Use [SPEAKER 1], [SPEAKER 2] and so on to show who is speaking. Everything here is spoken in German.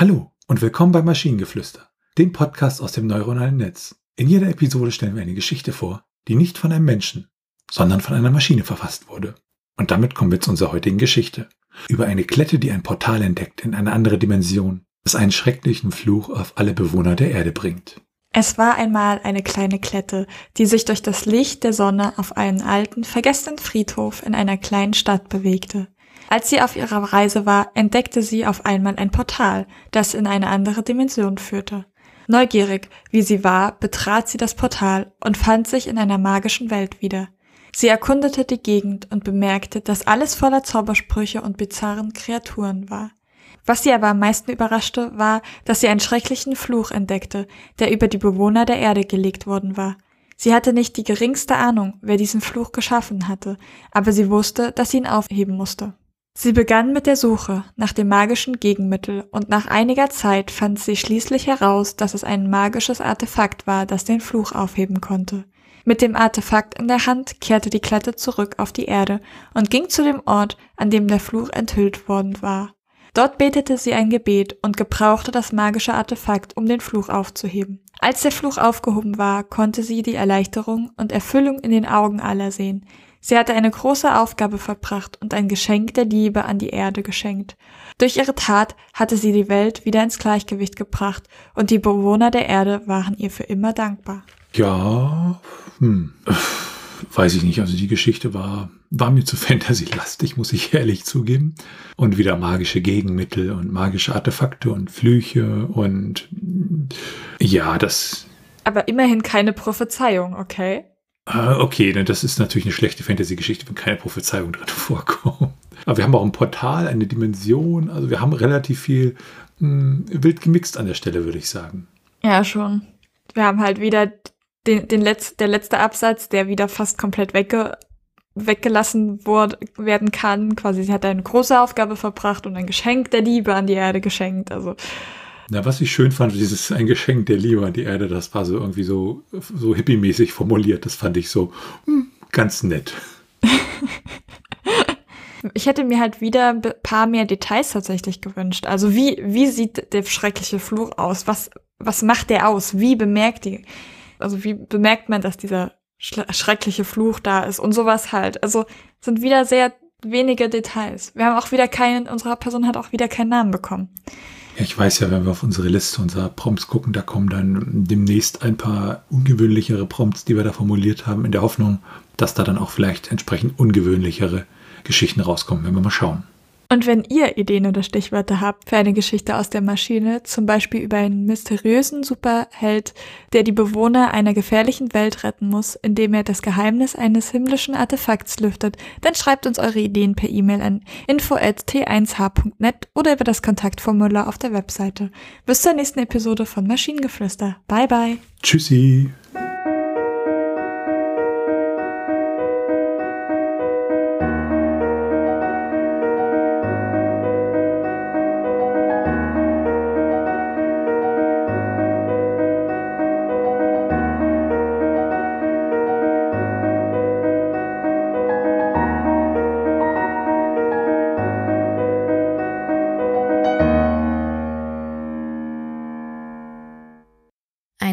[SPEAKER 1] Hallo und willkommen bei Maschinengeflüster, dem Podcast aus dem neuronalen Netz. In jeder Episode stellen wir eine Geschichte vor, die nicht von einem Menschen, sondern von einer Maschine verfasst wurde. Und damit kommen wir zu unserer heutigen Geschichte. Über eine Klette, die ein Portal entdeckt in eine andere Dimension, das einen schrecklichen Fluch auf alle Bewohner der Erde bringt.
[SPEAKER 2] Es war einmal eine kleine Klette, die sich durch das Licht der Sonne auf einen alten, vergessenen Friedhof in einer kleinen Stadt bewegte. Als sie auf ihrer Reise war, entdeckte sie auf einmal ein Portal, das in eine andere Dimension führte. Neugierig, wie sie war, betrat sie das Portal und fand sich in einer magischen Welt wieder. Sie erkundete die Gegend und bemerkte, dass alles voller Zaubersprüche und bizarren Kreaturen war. Was sie aber am meisten überraschte, war, dass sie einen schrecklichen Fluch entdeckte, der über die Bewohner der Erde gelegt worden war. Sie hatte nicht die geringste Ahnung, wer diesen Fluch geschaffen hatte, aber sie wusste, dass sie ihn aufheben musste. Sie begann mit der Suche nach dem magischen Gegenmittel und nach einiger Zeit fand sie schließlich heraus, dass es ein magisches Artefakt war, das den Fluch aufheben konnte. Mit dem Artefakt in der Hand kehrte die Klette zurück auf die Erde und ging zu dem Ort, an dem der Fluch enthüllt worden war. Dort betete sie ein Gebet und gebrauchte das magische Artefakt, um den Fluch aufzuheben. Als der Fluch aufgehoben war, konnte sie die Erleichterung und Erfüllung in den Augen aller sehen. Sie hatte eine große Aufgabe verbracht und ein Geschenk der Liebe an die Erde geschenkt. Durch ihre Tat hatte sie die Welt wieder ins Gleichgewicht gebracht und die Bewohner der Erde waren ihr für immer dankbar.
[SPEAKER 1] Ja, hm, weiß ich nicht. Also die Geschichte war, war mir zu fantasylastig, muss ich ehrlich zugeben. Und wieder magische Gegenmittel und magische Artefakte und Flüche und ja, das.
[SPEAKER 2] Aber immerhin keine Prophezeiung, okay?
[SPEAKER 1] Ah, okay, denn das ist natürlich eine schlechte Fantasy-Geschichte, wenn keine Prophezeiung drin vorkommt. Aber wir haben auch ein Portal, eine Dimension. Also wir haben relativ viel mh, hm, wild gemixt an der Stelle, würde ich sagen.
[SPEAKER 2] Ja, schon. Wir haben halt wieder den, den Letz-, der letzte Absatz, der wieder fast komplett wegge weggelassen wurde, werden kann. Quasi, sie hat eine große Aufgabe verbracht und ein Geschenk der Liebe an die Erde geschenkt. Also
[SPEAKER 1] na, was ich schön fand, dieses ein Geschenk der Liebe an die Erde, das war so irgendwie so, so hippie-mäßig formuliert. Das fand ich so hm, ganz nett.
[SPEAKER 2] ich hätte mir halt wieder ein paar mehr Details tatsächlich gewünscht. Also wie, wie sieht der schreckliche Fluch aus? Was, was macht der aus? Wie bemerkt die, also wie bemerkt man, dass dieser schreckliche Fluch da ist und sowas halt. Also sind wieder sehr wenige Details. Wir haben auch wieder keinen, unsere Person hat auch wieder keinen Namen bekommen.
[SPEAKER 1] Ja, ich weiß ja, wenn wir auf unsere Liste unserer Prompts gucken, da kommen dann demnächst ein paar ungewöhnlichere Prompts, die wir da formuliert haben, in der Hoffnung, dass da dann auch vielleicht entsprechend ungewöhnlichere Geschichten rauskommen, wenn wir mal schauen.
[SPEAKER 2] Und wenn ihr Ideen oder Stichwörter habt für eine Geschichte aus der Maschine, zum Beispiel über einen mysteriösen Superheld, der die Bewohner einer gefährlichen Welt retten muss, indem er das Geheimnis eines himmlischen Artefakts lüftet, dann schreibt uns eure Ideen per E-Mail an info@t1h.net oder über das Kontaktformular auf der Webseite. Bis zur nächsten Episode von Maschinengeflüster. Bye bye.
[SPEAKER 1] Tschüssi.